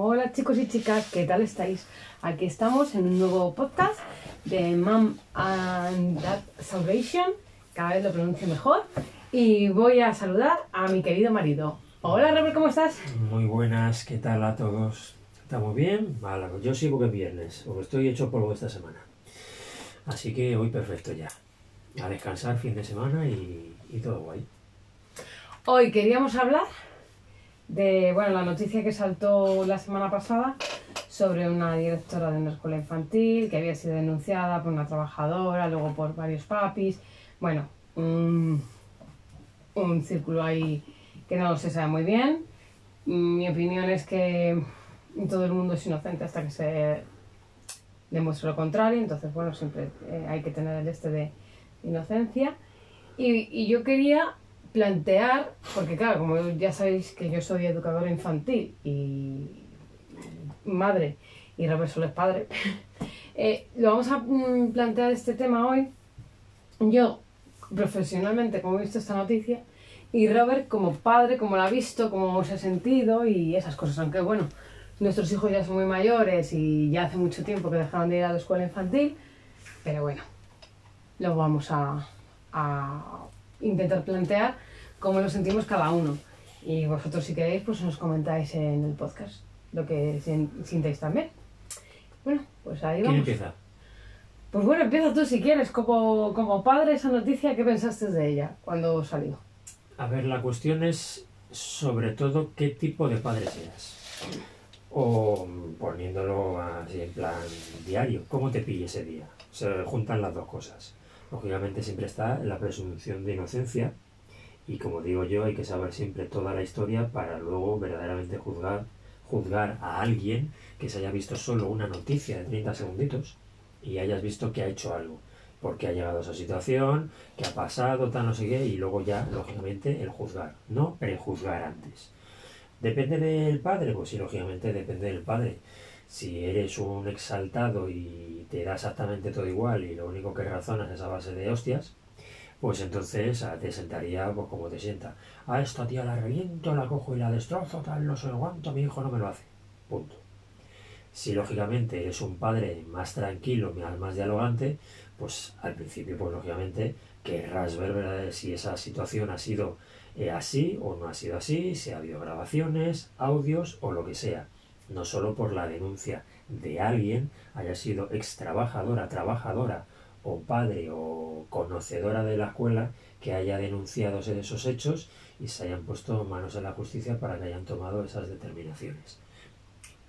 Hola chicos y chicas, ¿qué tal estáis? Aquí estamos en un nuevo podcast de Mom and Dad Salvation, cada vez lo pronuncio mejor, y voy a saludar a mi querido marido. Hola Robert, ¿cómo estás? Muy buenas, ¿qué tal a todos? ¿Estamos bien? Vale, yo sí porque es viernes, porque estoy hecho polvo esta semana. Así que hoy perfecto ya. A descansar fin de semana y, y todo guay. Hoy queríamos hablar de bueno, la noticia que saltó la semana pasada sobre una directora de una escuela infantil que había sido denunciada por una trabajadora, luego por varios papis. Bueno, un, un círculo ahí que no se sabe muy bien. Mi opinión es que todo el mundo es inocente hasta que se demuestre lo contrario, entonces bueno, siempre eh, hay que tener el este de inocencia. Y, y yo quería plantear, porque claro, como ya sabéis que yo soy educadora infantil y madre, y Robert solo es padre, eh, lo vamos a mm, plantear este tema hoy. Yo, profesionalmente, como he visto esta noticia, y Robert como padre, como la ha visto, cómo se ha sentido y esas cosas, aunque bueno, nuestros hijos ya son muy mayores y ya hace mucho tiempo que dejaron de ir a la escuela infantil, pero bueno, lo vamos a intentar plantear cómo lo sentimos cada uno. Y vosotros si queréis, pues nos comentáis en el podcast lo que sin- sintáis también. Bueno, pues ahí ¿Quién vamos. empieza? Pues bueno, empieza tú si quieres, como, como padre, esa noticia, ¿qué pensaste de ella cuando salió? A ver, la cuestión es sobre todo qué tipo de padre seas. O poniéndolo así en plan diario, ¿cómo te pille ese día? Se juntan las dos cosas. Lógicamente siempre está la presunción de inocencia y como digo yo, hay que saber siempre toda la historia para luego verdaderamente juzgar, juzgar a alguien que se haya visto solo una noticia de 30 segunditos y hayas visto que ha hecho algo, porque ha llegado a esa situación, que ha pasado, tal, no sé qué, y luego ya, lógicamente, el juzgar, no prejuzgar antes. ¿Depende del padre? Pues sí, lógicamente depende del padre. Si eres un exaltado y te da exactamente todo igual y lo único que razonas es a base de hostias, pues entonces ah, te sentaría pues como te sienta. A esta tía la reviento, la cojo y la destrozo, tal, no sé cuánto, mi hijo no me lo hace. Punto. Si lógicamente eres un padre más tranquilo, más, dialogante, pues al principio, pues lógicamente querrás ver si esa situación ha sido eh, así o no ha sido así, si ha habido grabaciones, audios o lo que sea. No solo por la denuncia de alguien, haya sido ex trabajadora, trabajadora o padre o conocedora de la escuela que haya denunciado esos hechos y se hayan puesto manos en la justicia para que hayan tomado esas determinaciones.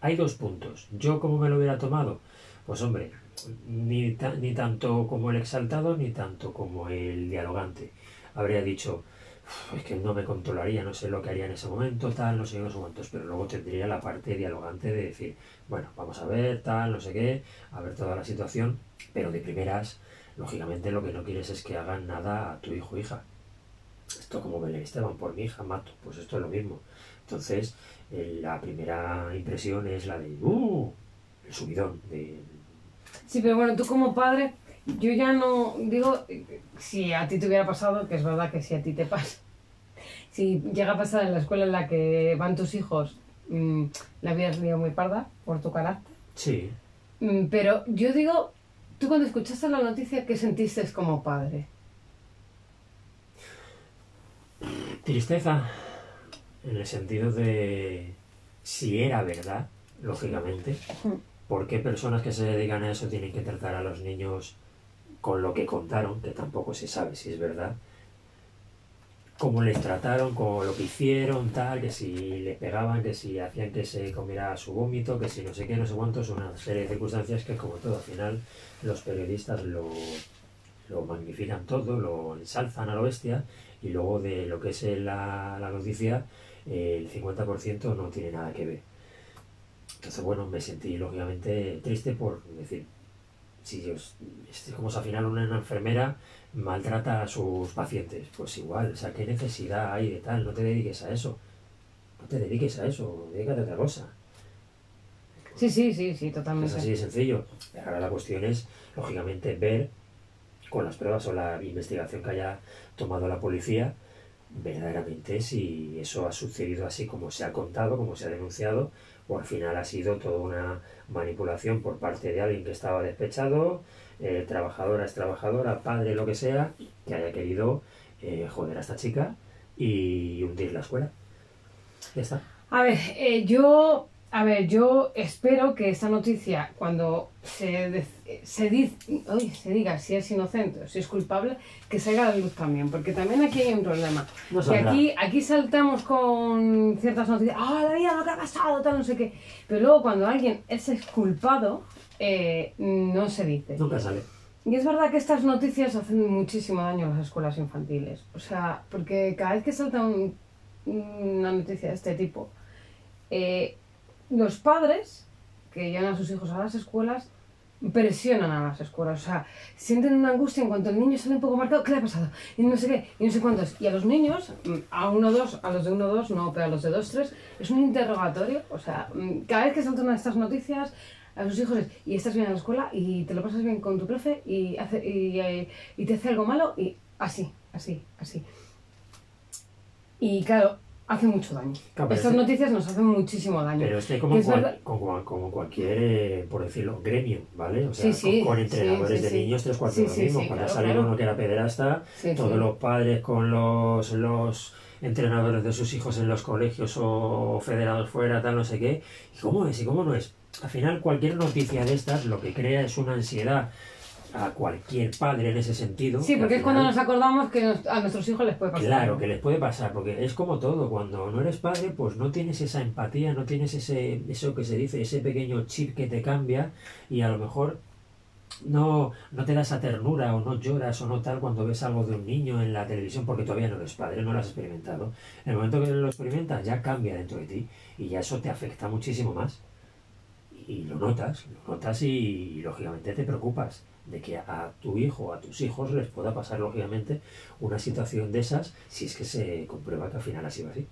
Hay dos puntos. ¿Yo cómo me lo hubiera tomado? Pues hombre, ni, ni tanto como el exaltado ni tanto como el dialogante. Habría dicho, "Uf, es que no me controlaría, no sé lo que haría en ese momento, tal, no sé no sé cuántos, pero luego tendría la parte dialogante de decir, bueno, vamos a ver, tal, no sé qué, a ver toda la situación, pero de primeras, lógicamente lo que no quieres es que hagan nada a tu hijo o hija. Esto como Belén Esteban, por mi hija mato, pues esto es lo mismo. Entonces, eh, la primera impresión es la de, ¡uh! El subidón, de, Sí, pero bueno, tú como padre, yo ya no digo si a ti te hubiera pasado, que es verdad que si a ti te pasa. Si llega a pasar en la escuela en la que van tus hijos, mm, la vida sería muy parda por tu carácter. sí, Mm, Pero yo digo, tú cuando escuchaste la noticia, ¿qué sentiste como padre? Tristeza, en el sentido de si era verdad, lógicamente. ¿por qué personas que se dedican a eso tienen que tratar a los niños con lo que contaron, que tampoco se sabe si es verdad? Cómo les trataron, con lo que hicieron, tal, que si les pegaban, que si hacían que se comiera su vómito, que si no sé qué, no sé cuántos, una serie de circunstancias que como todo, al final los periodistas lo, lo magnifican todo, lo ensalzan a lo bestia y luego de lo que es la, la noticia el 50% no tiene nada que ver. Entonces, bueno, me sentí lógicamente triste por decir, si es como si al final una enfermera maltrata a sus pacientes, pues igual, o sea, ¿qué necesidad hay de tal? No te dediques a eso, no te dediques a eso, dedícate a otra cosa. Sí, sí, sí, sí, Es totalmente. así de sencillo. Ahora la cuestión es, lógicamente, ver con las pruebas o la investigación que haya tomado la policía, verdaderamente si eso ha sucedido así como se ha contado, como se ha denunciado, o al final ha sido toda una manipulación por parte de alguien que estaba despechado, eh, trabajadora es trabajadora, padre, lo que sea, que haya querido eh, joder a esta chica y hundir la escuela. Ya está. A ver, eh, yo, a ver, yo espero que esta noticia, cuando se, se, diz- uy, se diga si es inocente o si es culpable, que salga a la luz también, porque también aquí hay un problema. No saldrá. aquí, aquí saltamos con ciertas noticias, ah, la vida, lo que ha pasado, tal, no sé qué. Pero luego cuando alguien es exculpado, eh, no se dice. Nunca sale. Y es verdad que estas noticias hacen muchísimo daño a las escuelas infantiles. O sea, porque cada vez que salta un- una noticia de este tipo, eh, los padres que llevan a sus hijos a las escuelas presionan a las escuelas. O sea, sienten una angustia en cuanto el niño sale un poco marcado. ¿Qué le ha pasado? Y no sé qué, y no sé cuántos. Y a los niños, mm, a uno, dos, a los de uno, dos, no, pero a los de dos, tres, es un interrogatorio. O sea, mm, cada vez que salta una de estas noticias, a sus hijos es, y estás bien en la escuela y te lo pasas bien con tu profe y, hace, y, eh, y te hace algo malo y así, así, así. Y claro, hace mucho daño. Claro, Estas noticias nos hacen muchísimo daño. Pero como, Que es cual- como, como cualquier, eh, por decirlo, gremio, ¿vale? O sea, Sí, sí, con, entrenadores sí, de niños, tres cuartos lo mismo. Cuando claro, uno que era pederasta, todos los padres con los, los entrenadores de sus hijos en los colegios o federados fuera, tal, no sé qué. ¿Y cómo es? ¿Y cómo no es? Al final, cualquier noticia de estas lo que crea es una ansiedad a cualquier padre en ese sentido. Sí, que porque es cuando nos acordamos que nos- a nuestros hijos les puede pasar. Claro, que les puede pasar, porque es como todo, cuando no eres padre, pues no tienes esa empatía, no tienes ese, eso que se dice, ese pequeño chip que te cambia y a lo mejor no, no te da esa ternura o no lloras o no tal cuando ves algo de un niño en la televisión porque todavía no eres padre, no lo has experimentado. En el momento que lo experimentas ya cambia dentro de ti y ya eso te afecta muchísimo más. Y lo notas, lo notas y, lógicamente te preocupas de que a tu hijo o a tus hijos les pueda pasar lógicamente una situación de esas si es que se comprueba que al final ha sido así.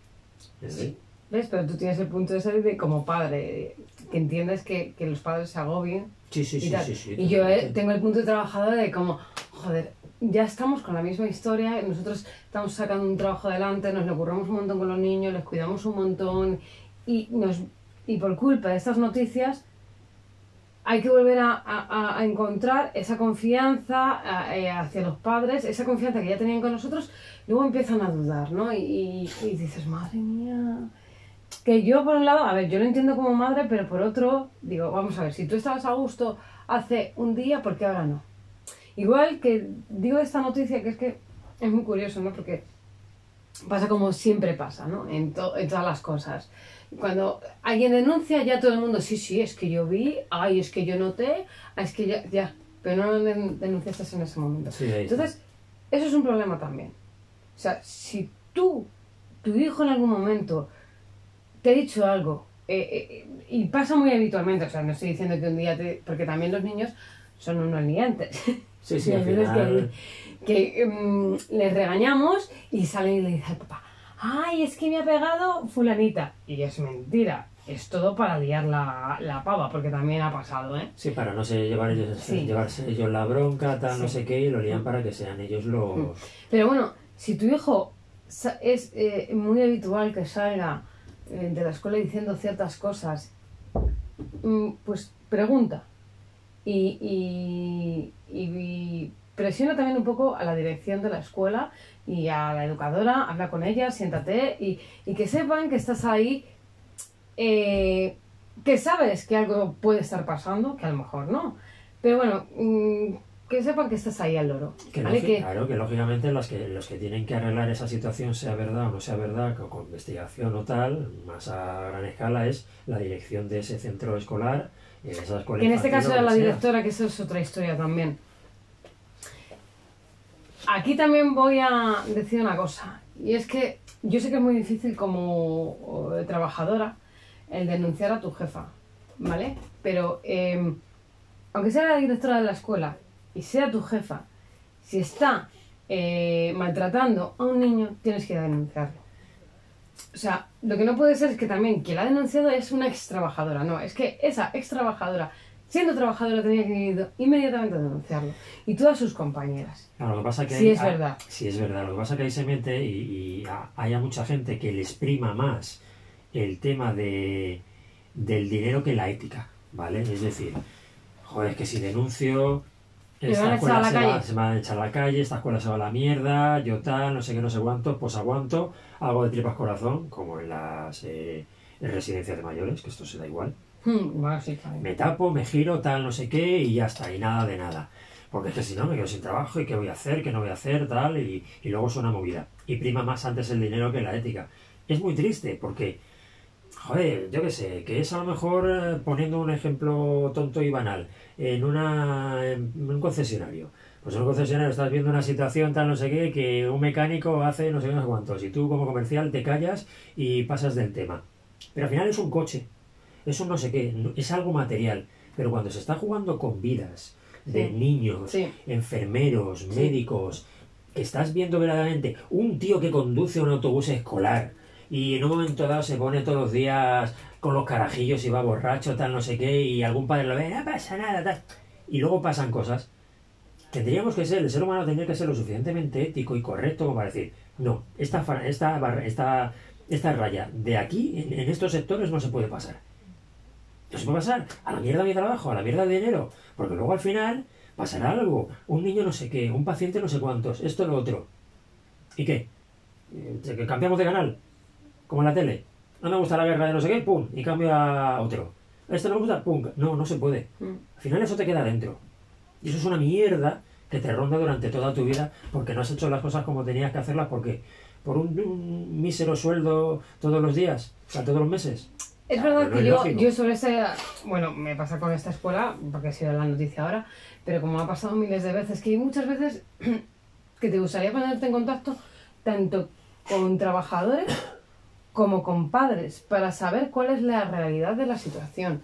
¿Ves? Sí. ¿Ves? Pero tú tienes el punto ese de como padre, que entiendes que, que los padres se agobien Sí, sí, y sí, sí, sí, y yo eh, tengo el punto de trabajador de como, joder, ya estamos con la misma historia, nosotros estamos sacando un trabajo adelante, nos lo curramos un montón con los niños, les cuidamos un montón y, nos, y por culpa de estas noticias hay que volver a, encontrar esa confianza eh, hacia los padres, esa confianza que ya tenían con nosotros, luego empiezan a dudar, ¿no? Y, dices, madre mía. Que yo, por un lado, a ver, yo lo entiendo como madre, pero por otro, digo, vamos a ver, si tú estabas a gusto hace un día, ¿por qué ahora no? Igual que digo esta noticia, que es que es muy curioso, ¿no? Porque pasa como siempre pasa, ¿no? En todas las cosas. Cuando alguien denuncia, ya todo el mundo, sí, sí, es que yo vi, ay, es que yo noté, ah, es que ya, ya, pero no den- denunciaste en ese momento. Sí. Entonces, eso es un problema también. O sea, si tú, tu hijo en algún momento te ha dicho algo, eh, eh, y pasa muy habitualmente, o sea, no estoy diciendo que un día te... porque también los niños son unos liantes. Sí, sí, al final- que, que, mm, les regañamos y salen y le dicen al papá, ay, es que me ha pegado fulanita. Y es mentira, es todo para liar la, la pava, porque también ha pasado, ¿eh? Sí, para no sé, llevar ellos, Sí. llevarse ellos la bronca, tal, no sé qué, y lo lían para que sean ellos los... Pero bueno, si tu hijo es eh, muy habitual que salga eh, de la escuela diciendo ciertas cosas, mm, pues pregunta. Y, y- y presiona también un poco a la dirección de la escuela y a la educadora, habla con ella, siéntate y, y que sepan que estás ahí, eh, que sabes que algo puede estar pasando, que a lo mejor no. Pero bueno, mm, que sepan que estás ahí al loro. Que ¿vale? Que- Claro, que lógicamente los que, los que tienen que arreglar esa situación, sea verdad o no sea verdad, con, con investigación o tal, más a gran escala, es la dirección de ese centro escolar, y de esa escuela Que en este caso era la directora, que eso es otra historia también. Aquí también voy a decir una cosa, y es que yo sé que es muy difícil como eh, trabajadora el denunciar a tu jefa, ¿vale? Pero eh, aunque sea la directora de la escuela y sea tu jefa, si está eh, maltratando a un niño, tienes que denunciarlo. O sea, lo que no puede ser es que también quien la ha denunciado es una ex trabajadora. No, es que esa ex trabajadora, siendo trabajadora, tenía que ir inmediatamente a denunciarlo. Y todas sus compañeras. Lo que pasa que Sí, hay- es verdad. Sí, es verdad. Lo que pasa que ahí se mete y, y ha- haya mucha gente que les prima más el tema de, del dinero que la ética, ¿vale? Es decir, joder, es que si denuncio, esta a a escuela la se, va, se me van a echar a la calle, esta escuela se va a la mierda, yo tal, no sé qué, no sé cuánto, pues aguanto, hago de tripas corazón, como en las eh, en residencias de mayores, que esto se da igual. Claro. Me tapo, me giro, tal, no sé qué, y ya está, y nada de nada. Porque es que si no, me quedo sin trabajo, y qué voy a hacer, qué no voy a hacer, tal, y, luego es una movida. Y prima más antes el dinero que la ética. Es muy triste, porque, joder, yo qué sé, que es a lo mejor, eh, poniendo un ejemplo tonto y banal, en, una, en un concesionario. Pues en un concesionario estás viendo una situación tal no sé qué, que un mecánico hace no sé cuántos, y tú como comercial te callas y pasas del tema. Pero al final es un coche, es un no sé qué, es algo material. Pero cuando se está jugando con vidas de Sí. niños, Sí. enfermeros, médicos, que estás viendo verdaderamente un tío que conduce un autobús escolar y en un momento dado se pone todos los días con los carajillos y va borracho, tal, no sé qué, y algún padre lo ve, no pasa nada, tal. Y luego pasan cosas. Tendríamos que ser, el ser humano tendría que ser lo suficientemente ético y correcto como para decir, no, esta, esta, barra- esta, esta raya de aquí, en, en estos sectores, no se puede pasar. No se puede pasar a la mierda de mi trabajo, a la mierda de dinero, porque luego al final pasará algo. Un niño no sé qué, un paciente no sé cuántos, esto lo otro. ¿Y qué? Eh, ¿Que cambiamos de canal? Como en la tele. No me gusta la guerra de no sé qué, pum, y cambio a otro. Esto no me gusta, pum. No, no se puede. Mm. Al final eso te queda dentro. Y eso es una mierda que te ronda durante toda tu vida porque no has hecho las cosas como tenías que hacerlas porque por un, un mísero sueldo todos los días, o sea, todos los meses. Es verdad que yo, yo sobre ese, bueno, me pasa con esta escuela, porque ha sido la noticia ahora, pero como ha pasado miles de veces, que hay muchas veces que te gustaría ponerte en contacto tanto con trabajadores como con padres para saber cuál es la realidad de la situación.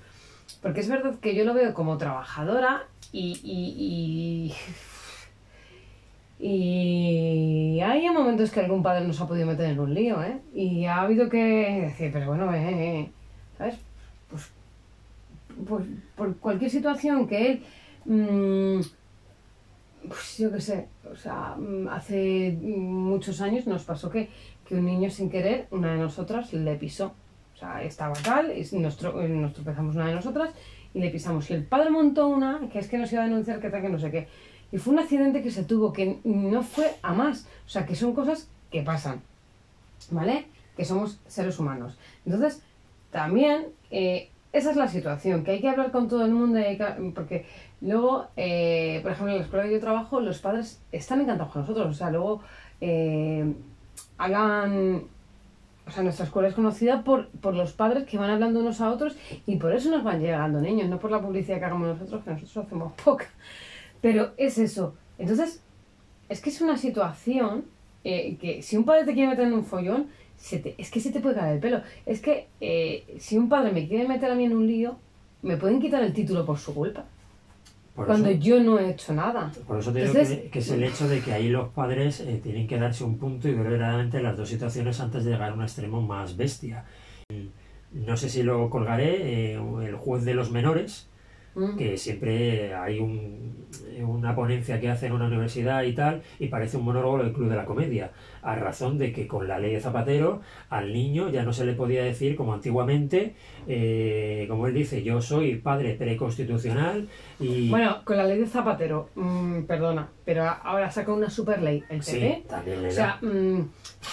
Porque es verdad que yo lo veo como trabajadora y, y, y, y hay momentos que algún padre nos ha podido meter en un lío, ¿eh? Y ha habido que decir, pero bueno, eh, eh, ¿sabes? Pues, pues por cualquier situación que él, mm, pues yo qué sé, o sea, mm, hace muchos años nos pasó que, que un niño sin querer, una de nosotras le pisó. O sea, estaba tal, y nos, tro- nos tropezamos una de nosotras y le pisamos. Y el padre montó una, que es que nos iba a denunciar, que tal, que no sé qué. Y fue un accidente que se tuvo, que no fue a más. O sea, que son cosas que pasan. ¿Vale? Que somos seres humanos. Entonces, también, eh, esa es la situación, que hay que hablar con todo el mundo, y que- porque luego, eh, por ejemplo, en la escuela que yo trabajo, los padres están encantados con nosotros. O sea, luego eh, hagan o sea, nuestra escuela es conocida por, por los padres que van hablando unos a otros y por eso nos van llegando niños, no por la publicidad que hagamos nosotros, que nosotros hacemos poca. Pero es eso. Entonces, es que es una situación eh, que si un padre te quiere meter en un follón, se te- es que se te puede caer el pelo. Es que eh, si un padre me quiere meter a mí en un lío, me pueden quitar el título por su culpa. Por cuando eso, yo no he hecho nada. por eso te digo Entonces- que, que es el hecho de que ahí los padres eh, tienen que darse un punto y ver verdaderamente las dos situaciones antes de llegar a un extremo más bestia. No sé si lo colgaré, eh, el juez de los menores, Mm. que siempre hay un- una ponencia que hace en una universidad y tal, y parece un monólogo del Club de la Comedia, a razón de que con la ley de Zapatero al niño ya no se le podía decir como antiguamente, eh, como él dice, yo soy padre preconstitucional y... Bueno, con la ley de Zapatero, mm, perdona, pero ahora saca una super ley, el PP. sí, también le O sea, mm,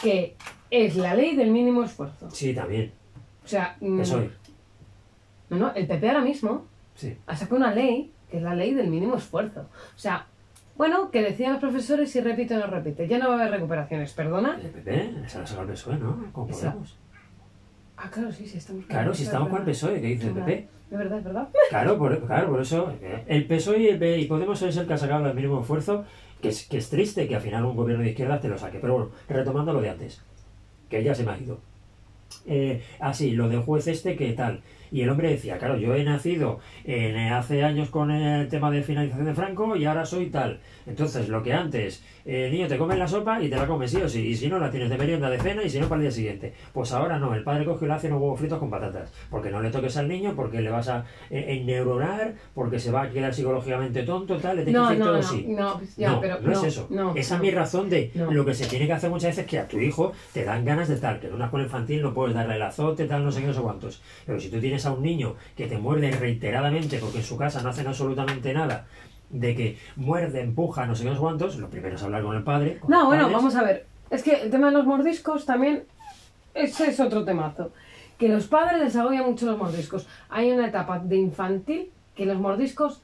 que es la ley del mínimo esfuerzo. Sí, también. O sea, mm, Eso es. no, no, el PP ahora mismo Sí. ha sacado una ley que es la ley del mínimo esfuerzo. O sea, bueno, que decían los profesores si repite o no repite. Ya no va a haber recuperaciones, perdona. El PP, se la sacó el PSOE, ¿no? Como Podemos. Ah, claro, sí, sí, estamos con Claro, si PSOE, estamos es con el. PSOE, que dice el PP. Es verdad, es verdad. Claro, por, claro, por eso eh, el PSOE y, el Podemos es el que ha sacado el mínimo esfuerzo, que es, que es triste que al final un gobierno de izquierda te lo saque. Pero bueno, retomando lo de antes, que ya se me ha ido. Eh, así, lo del juez este, ¿qué tal? Y el hombre decía, claro, yo he nacido en, eh, hace años con el tema de finalización de Franco y ahora soy tal. Entonces, lo que antes, eh, niño, te comes la sopa y te la comes sí o sí, y si no, la tienes de merienda de cena y si no, para el día siguiente. Pues ahora no, el padre coge y le hace unos huevos fritos con patatas, porque no le toques al niño, porque le vas a eh, enneuronar, porque se va a quedar psicológicamente tonto, tal, le tienes No, que no, todo no, sí. no, pues ya, no, pero no, es eso. no, Esa es mi razón de lo que se tiene que hacer muchas veces que a tu hijo te dan ganas de tal, que en una escuela infantil no puedes darle el azote, tal, no sé qué, no sé cuántos. Pero si tú tienes tienes a un niño que te muerde reiteradamente porque en su casa no hacen absolutamente nada, de que muerde, empuja, no sé qué, cuántos, lo primero es hablar con el padre. con No, bueno, padres. vamos a ver. Es que el tema de los mordiscos también, ese es otro temazo. Que los padres les agobia mucho los mordiscos. Hay una etapa de infantil que los mordiscos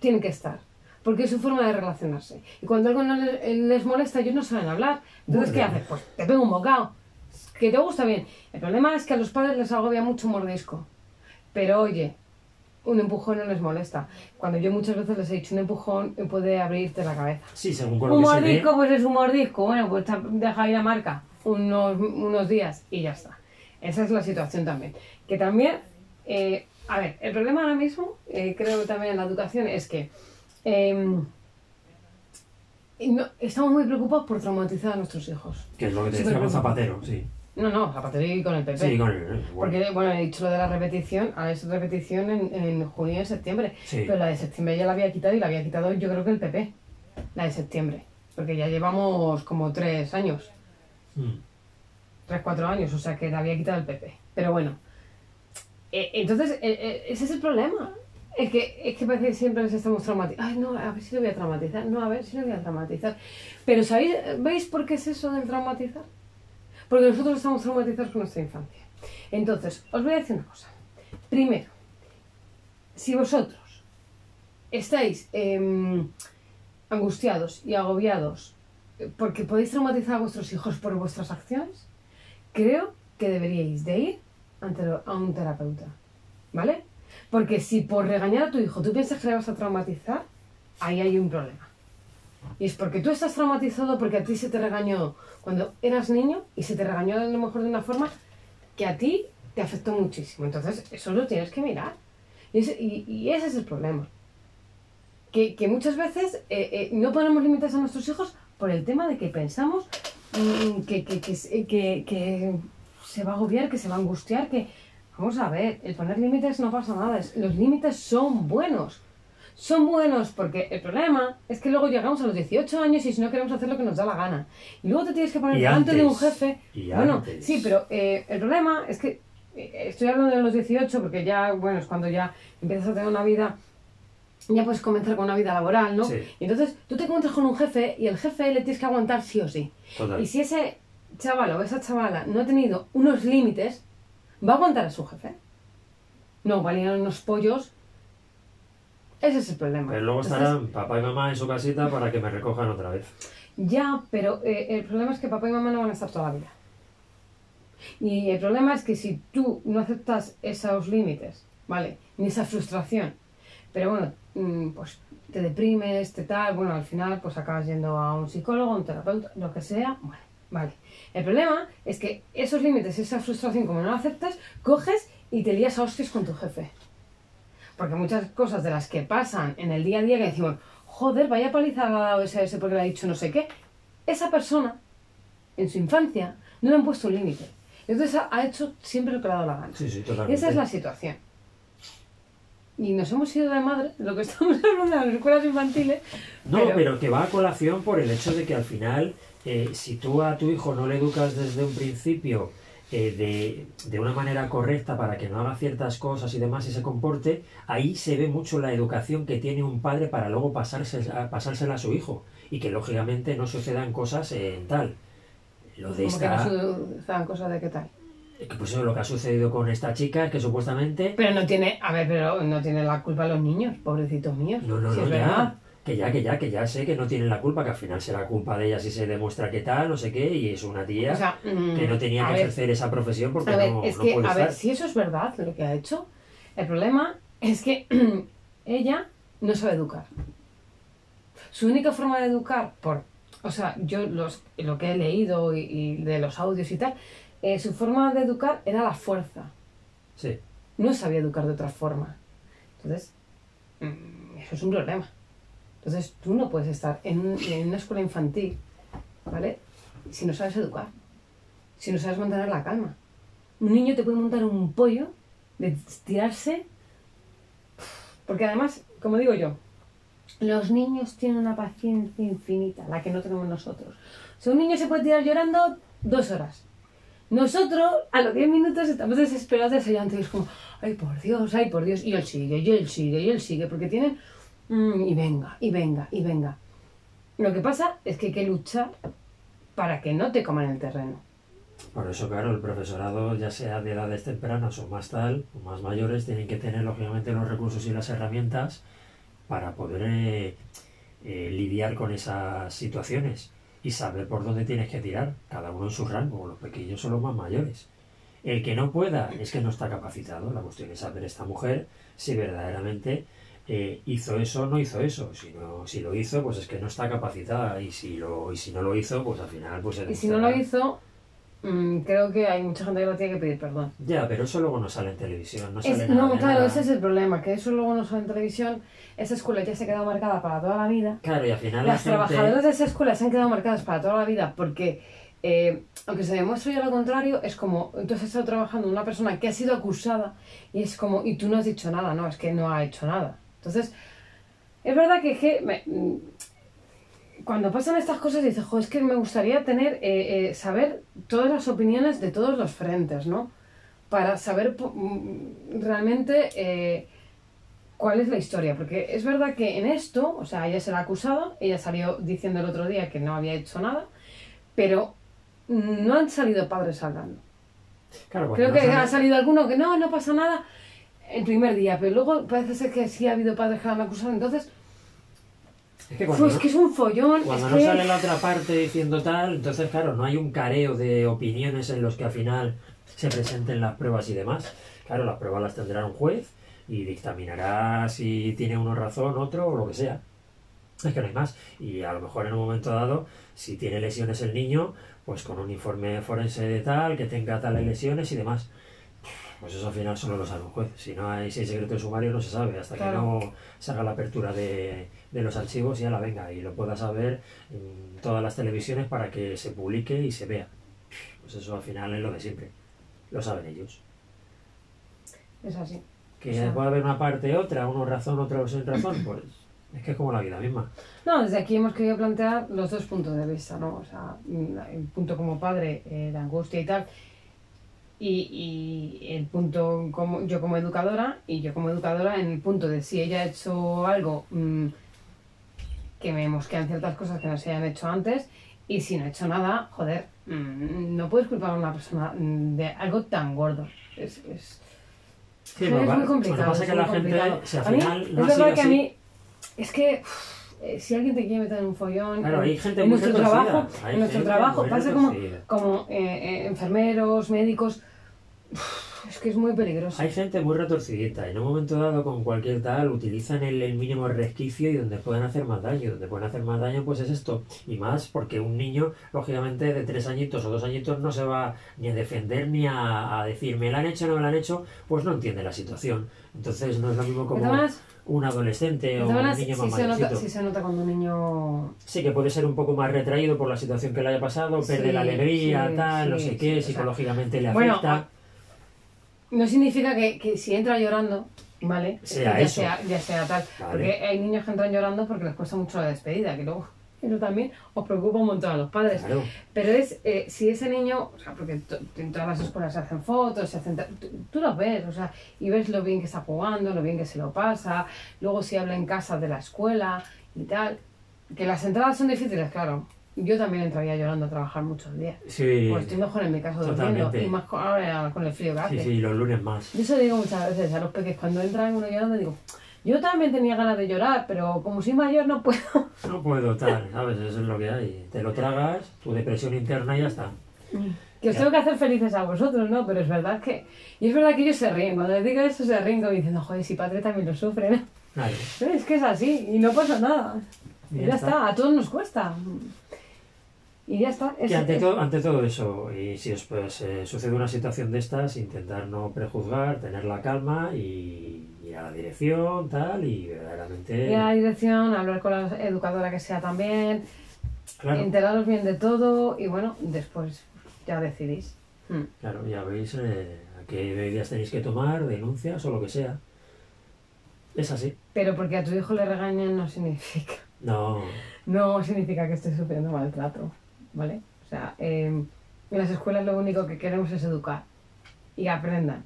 tienen que estar. Porque es su forma de relacionarse. Y cuando algo no les, les molesta, ellos no saben hablar. Entonces, ¿qué haces? Pues te pego un bocado. Que te gusta bien. El problema es que a los padres les agobia mucho un mordisco. Pero oye, un empujón no les molesta. Cuando yo muchas veces les he dicho un empujón puede abrirte la cabeza. Sí, según con lo Un que se ve. mordisco, pues es un mordisco. Bueno, pues deja ahí la marca unos, unos días y ya está. Esa es la situación también. Que también, eh, a ver, el problema ahora mismo, eh, creo que también en la educación, es que em, no- estamos muy preocupados por traumatizar a nuestros hijos. Que es lo que te decía con. Zapatero, sí. No, no, Zapatero y con el PP. Sí, con el. bueno. Porque, bueno, he dicho lo de la repetición, ahora es repetición en, en junio y en septiembre. Sí. Pero la de septiembre ya la había quitado y la había quitado yo creo que el PP, la de septiembre. Porque ya llevamos como tres años, Mm. tres, cuatro años, o sea que la había quitado el PP. Pero bueno, eh, entonces eh, eh, ese es el problema. Es que, es que parece que siempre les estamos traumatizando. Ay, no, a ver si lo voy a traumatizar. No, a ver si lo voy a traumatizar. Pero ¿sabéis, ¿veis por qué es eso del traumatizar? Porque nosotros estamos traumatizados con nuestra infancia. Entonces, os voy a decir una cosa. Primero, si vosotros estáis em, angustiados y agobiados eh, porque podéis traumatizar a vuestros hijos por vuestras acciones, creo que deberíais de ir ante a un terapeuta. ¿Vale? Porque si por regañar a tu hijo tú piensas que le vas a traumatizar, ahí hay un problema. Y es porque tú estás traumatizado porque a ti se te regañó cuando eras niño y se te regañó a lo mejor de una forma que a ti te afectó muchísimo. Entonces, eso lo tienes que mirar. Y ese, y- ese es el problema. Que, que muchas veces eh, eh, no ponemos límites a nuestros hijos por el tema de que pensamos mm, que, que- que se va a agobiar, que se va a angustiar, que... Vamos a ver, el poner límites no pasa nada. los límites son buenos. Son buenos porque el problema es que luego llegamos a los 18 años y si no queremos hacer lo que nos da la gana. Y luego te tienes que poner delante de un jefe. y bueno, antes. sí, pero eh, el problema es que eh, estoy hablando de los 18 porque ya, bueno, es cuando ya empiezas a tener una vida, ya puedes comenzar con una vida laboral, ¿no? Sí. Y entonces tú te encuentras con un jefe y el jefe le tienes que aguantar sí o sí. Total. Y si ese chaval o esa chavala no ha tenido unos límites, va a aguantar a su jefe. No, va a liar unos pollos. Ese es el problema. Pero luego Entonces, estarán papá y mamá en su casita para que me recojan otra vez. Ya, pero eh, el problema es que papá y mamá no van a estar toda la vida. Y el problema es que si tú no aceptas esos límites, ¿vale? Ni esa frustración, pero bueno, mm, pues te deprimes, te tal, bueno, al final pues acabas yendo a un psicólogo, un terapeuta, lo que sea, bueno, vale. El problema es que esos límites, esa frustración, como no la aceptas, coges y te lías a hostias con tu jefe. Porque muchas cosas de las que pasan en el día a día que decimos, joder, vaya paliza ha dado ese porque le ha dicho no sé qué. Esa persona, en su infancia, no le han puesto un límite. Entonces ha, hecho siempre lo que le ha dado la gana. Sí, sí, totalmente. esa es la situación. Y nos hemos ido de madre, lo que estamos hablando de las escuelas infantiles. No, pero... que va a colación por el hecho de que al final, eh, si tú a tu hijo no le educas desde un principio eh, de, de una manera correcta para que no haga ciertas cosas y demás y se comporte, ahí se ve mucho la educación que tiene un padre para luego pasarse, pasársela a su hijo y que lógicamente no sucedan cosas en tal. Lo de Como que esta, no sucedan cosas de qué tal. pues eso, lo que ha sucedido con esta chica es que supuestamente Pero no tiene, a ver, pero no tiene la culpa los niños, pobrecitos míos. No, no, si no, es ya. verdad. Que ya, que ya, que ya sé que no tienen la culpa, que al final será culpa de ella si se demuestra que tal, no sé qué, y es una tía O sea, mm, que no tenía que ver, ejercer esa profesión porque A ver, no, es no que, puede a ver, si eso es verdad lo que ha hecho, el problema es que ella no sabe educar. Su única forma de educar, por, o sea, yo los, lo que he leído y, y de los audios y tal, eh, su forma de educar era la fuerza. Sí, No sabía educar de otra forma. Entonces, mm, eso es un problema. Entonces, tú no puedes estar en, un- en una escuela infantil, ¿vale? Si no sabes educar, si no sabes mantener la calma. Un niño te puede montar un pollo de tirarse, porque además, como digo yo, los niños tienen una paciencia infinita, la que no tenemos nosotros. O un niño se puede tirar llorando dos horas. Nosotros a los 10 minutos estamos desesperados deseando y es como, ay por Dios, ay por Dios, y él sigue, y él sigue, y él sigue, porque tienen, mm, y venga, y venga, y venga. Lo que pasa es que hay que luchar para que no te coman el terreno. Por eso, claro, el profesorado, ya sea de edades tempranas o más tal, o más mayores, tienen que tener, lógicamente, los recursos y las herramientas para poder eh, eh, lidiar con esas situaciones y saber por dónde tienes que tirar, cada uno en su rango, los pequeños o los más mayores. El que no pueda es que no está capacitado. La cuestión es saber esta mujer si verdaderamente eh, hizo eso no hizo eso. Si, no, si lo hizo, pues es que no está capacitada. Y si, lo, y si no lo hizo, pues al final... Pues Y si no lo hizo, mm, creo que hay mucha gente que lo tiene que pedir perdón. Ya, pero eso luego no sale en televisión. No, Es- sale nada no, claro, nada. ese es el problema, que eso luego no sale en televisión, esa escuela ya se ha quedado marcada para toda la vida. Claro, y al final Las la gente... trabajadoras de esa escuela se han quedado marcadas para toda la vida porque, eh, aunque se demuestre ya lo contrario, es como, tú has estado trabajando una persona que ha sido acusada y es como, y tú no has dicho nada, no, es que no ha hecho nada. Entonces, es verdad que, que me- mm, cuando pasan estas cosas dices, jo, es que me gustaría tener, eh, eh, saber todas las opiniones de todos los frentes, ¿no? Para saber mm, realmente eh, cuál es la historia. Porque es verdad que en esto, o sea, ella será acusada, ella salió diciendo el otro día que no había hecho nada, pero no han salido padres hablando. Claro, Creo no que sale- ha salido alguno que no, no pasa nada el primer día, pero luego parece ser que sí ha habido padres que la han acusado. Entonces, Es que cuando pues no- que es un follón. Cuando es no que- sale la otra parte diciendo tal, entonces claro, no hay un careo de opiniones en los que al final se presenten las pruebas y demás. Claro, las pruebas las tendrá un juez y dictaminará si tiene uno razón, otro o lo que sea. Es que no hay más. Y a lo mejor en un momento dado, si tiene lesiones el niño, pues con un informe forense de tal, que tenga tales lesiones y demás. Pues eso al final solo lo sabe un juez. Si no hay, si hay secreto de sumario no se sabe, hasta Claro. que no se haga la apertura de, de los archivos y ya la venga y lo pueda saber en todas las televisiones para que se publique y se vea. Pues eso al final es lo de siempre. Lo saben ellos. Es así. Que O sea- puede haber una parte otra, uno razón, otro sin razón, pues es que es como la vida misma. No, desde aquí hemos querido plantear los dos puntos de vista, ¿no? O sea, mm, el punto como padre, eh, la angustia y tal, y, y el punto como yo como educadora, y yo como educadora en el punto de si ella ha hecho algo mm, que me mosquean ciertas cosas que no se hayan hecho antes, y si no ha hecho nada, joder, mm, no puedes culpar a una persona mm, de algo tan gordo. Es, es, Sí, es muy complicado. pasa que la gente, si al A mí, no es verdad que a mí, es que eh, si alguien te quiere meter en un follón, Claro, hay gente en nuestro trabajo, en nuestro trabajo pasa como, como eh, eh, enfermeros, médicos, es que es muy peligroso. Hay gente muy retorcidita en un momento dado con cualquier tal utilizan el, el mínimo resquicio y donde pueden hacer más daño. Donde pueden hacer más daño pues es esto. Y más porque un niño, lógicamente, de tres añitos o dos añitos no se va ni a defender ni a, a decir me la han hecho o no me la han hecho, pues no entiende la situación. Entonces no es lo mismo como un adolescente o un niño sí, más se nota, sí se nota cuando un niño... Sí, que puede ser un poco más retraído por la situación que le haya pasado, Sí, perder la alegría, sí, tal, no sí, sé sí, qué, o sea, psicológicamente le bueno, afecta. No significa que, que si entra llorando, ¿vale? Sea ya, eso. Sea, ya sea tal. Vale. Porque hay niños que entran llorando porque les cuesta mucho la despedida, que luego eso también os preocupa un montón a los padres. Claro. Pero es, eh, si ese niño, o sea, porque en todas las escuelas se hacen fotos, se hacen, tú, tú lo ves, o sea, y ves lo bien que está jugando, lo bien que se lo pasa, luego si habla en casa de la escuela y tal. Que las entradas son difíciles, claro. Yo también entraría llorando a trabajar muchos días. Sí, Pues estoy mejor en mi casa durmiendo, y más con, ahora con el frío que hace. sí, sí, los lunes más. Yo eso digo muchas veces a los peques, cuando entran uno llorando, digo, yo también tenía ganas de llorar, pero como soy mayor no puedo. No puedo tal, ¿sabes? Eso es lo que hay. Te lo tragas, tu depresión interna y ya está. Que os tengo que hacer felices a vosotros, ¿no? Pero es verdad que... Y es verdad que ellos se ríen, cuando les digo eso se ríen como diciendo, joder, si padre también lo sufre, ¿no? Claro. Es que es así, y no pasa nada. Y Y ya, está. a todos nos cuesta. Y ya está. Es, Que ante, es- todo, ante todo eso, y si os pues, eh, sucede una situación de estas, intentar no prejuzgar, tener la calma y ir a la dirección, tal, y verdaderamente... ir a la dirección, hablar con la educadora que sea también, Claro, enteraros bien de todo y bueno, después ya decidís. Hmm. claro, ya veis eh, a qué medidas tenéis que tomar, denuncias o lo que sea. Es así. Pero porque a tu hijo le regañen no significa... No, No significa que estés sufriendo maltrato, ¿vale? O sea, eh, En las escuelas lo único que queremos es educar y aprendan.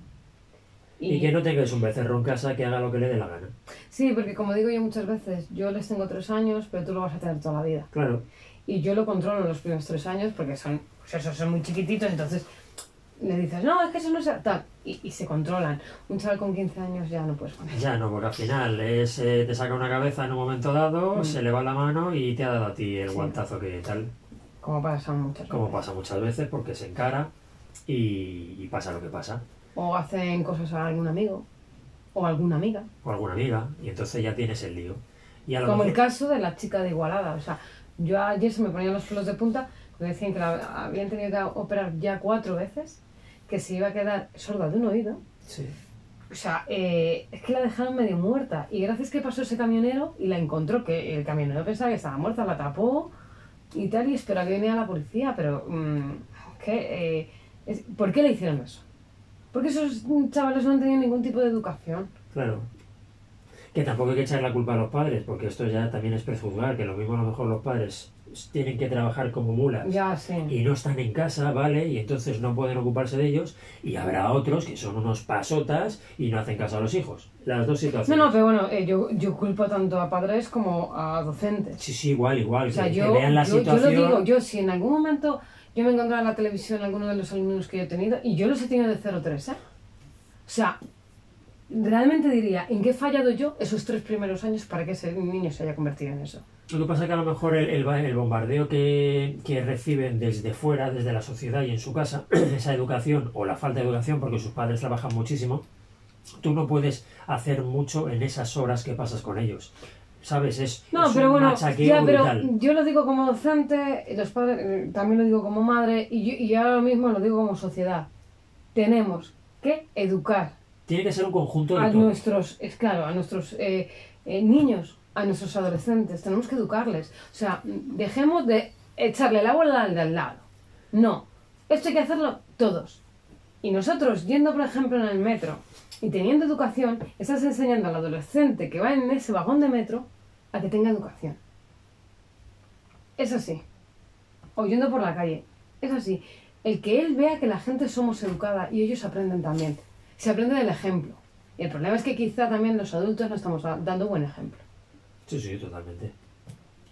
Y, que no tengas un becerro en casa que haga lo que le dé la gana. Sí, porque como digo yo muchas veces, yo les tengo tres años, pero tú lo vas a tener toda la vida. Claro. Y yo lo controlo en los primeros tres años porque son, pues eso, son muy chiquititos, entonces le dices, no, es que eso no es tal, y, y se controlan. Un chaval con 15 años ya no puedes con. Ya no, porque al final es, eh, te saca una cabeza en un momento dado, Mm. se le va la mano y te ha dado a ti el Sí. guantazo que tal. Como pasa muchas Como veces. pasa muchas veces, porque se encara y, y pasa lo que pasa. O hacen cosas a algún amigo o alguna amiga. O alguna amiga, y entonces ya tienes el lío. Y a lo Como el caso de la chica de Igualada. O sea, yo ayer se me ponían los pelos de punta porque decían que la habían tenido que operar ya cuatro veces, que se iba a quedar sorda de un oído. Sí. O sea, eh, es que la dejaron medio muerta. Y gracias que pasó ese camionero y la encontró, que el camionero pensaba que estaba muerta, la tapó y tal, y esperó a que viniera la policía. Pero, mm, ¿qué? Eh, ¿por qué le hicieron eso? Porque esos chavales no han tenido ningún tipo de educación. Claro. Que tampoco hay que echar la culpa a los padres, porque esto ya también es prejuzgar, que lo mismo a lo mejor los padres tienen que trabajar como mulas Ya, sí. y no están en casa, ¿vale? Y entonces no pueden ocuparse de ellos, y habrá otros que son unos pasotas y no hacen caso a los hijos. Las dos No, situaciones. no, pero bueno, eh, yo, yo culpo tanto a padres como a docentes. Sí, sí, igual, igual. O sea, que, que yo, vean la yo, yo situación. lo digo, yo si en algún momento yo me encontraba en la televisión alguno de los alumnos que yo he tenido, y yo los he tenido de 0-3, ¿eh? O sea, realmente diría, ¿en qué he fallado yo esos tres primeros años para que ese niño se haya convertido en eso? Lo que pasa es que a lo mejor el, el, el bombardeo que, que reciben desde fuera, desde la sociedad y en su casa, esa educación o la falta de educación, porque sus padres trabajan muchísimo, tú no puedes hacer mucho en esas horas que pasas con ellos. ¿Sabes? Es, No, es pero un bueno, machaqueo ya, pero brutal. yo lo digo como docente, los padres, eh, también lo digo como madre, y, yo, y ahora mismo lo digo como sociedad. Tenemos que educar Tiene que ser un conjunto de a todo. nuestros, es claro, a nuestros eh, eh, niños, a nuestros adolescentes, tenemos que educarles. O sea, dejemos de echarle la bola al de al lado. No, esto hay que hacerlo todos. Y nosotros, yendo por ejemplo en el metro y teniendo educación, estás enseñando al adolescente que va en ese vagón de metro a que tenga educación. Es así. O yendo por la calle. Es así. El que él vea que la gente somos educada y ellos aprenden también. Se aprende del ejemplo. Y el problema es que quizá también los adultos no estamos da- dando buen ejemplo. Sí, sí, totalmente.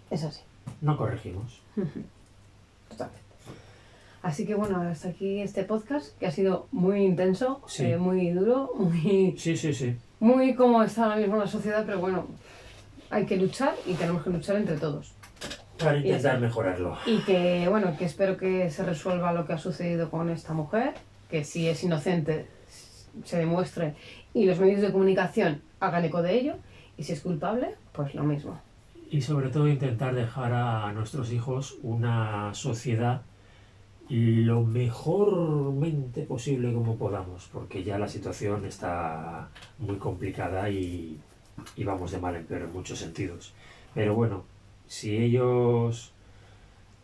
Es así. No corregimos. Totalmente. Así que bueno, hasta aquí este podcast que ha sido muy intenso, Sí. eh, muy duro, muy, Sí, sí, sí. muy como está ahora mismo la sociedad, pero bueno, hay que luchar y tenemos que luchar entre todos. Para intentar mejorarlo. Y que bueno, que espero que se resuelva lo que ha sucedido con esta mujer, que si es inocente se demuestre y los medios de comunicación hagan eco de ello, y si es culpable, pues lo mismo. Y sobre todo intentar dejar a nuestros hijos una sociedad lo mejormente posible como podamos, porque ya la situación está muy complicada y, y vamos de mal en peor en muchos sentidos. Pero bueno, si ellos,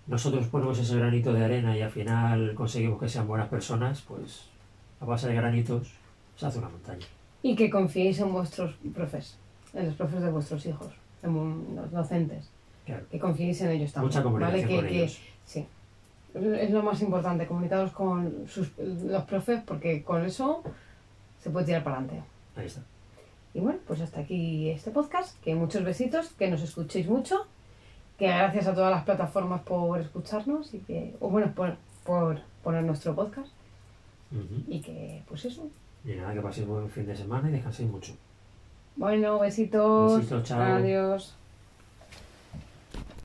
nosotros ponemos ese granito de arena y al final conseguimos que sean buenas personas, pues a base de granitos se hace una montaña. Y que confiéis en vuestros profes, en los profes de vuestros hijos, en los docentes. Claro. Que confiéis en ellos también. Mucha comunicación ¿vale? que, con que- ellos. sí. Es lo más importante, comunicaros con sus, los profes, porque con eso se puede tirar para adelante. Ahí está. Y bueno, pues hasta aquí este podcast. Que muchos besitos, que nos escuchéis mucho. Que gracias a todas las plataformas por escucharnos y que, o bueno, por, por poner nuestro podcast. Y que, pues eso. Y nada, que paséis buen fin de semana y descanséis mucho. Bueno, besitos. Besitos, chao. Adiós.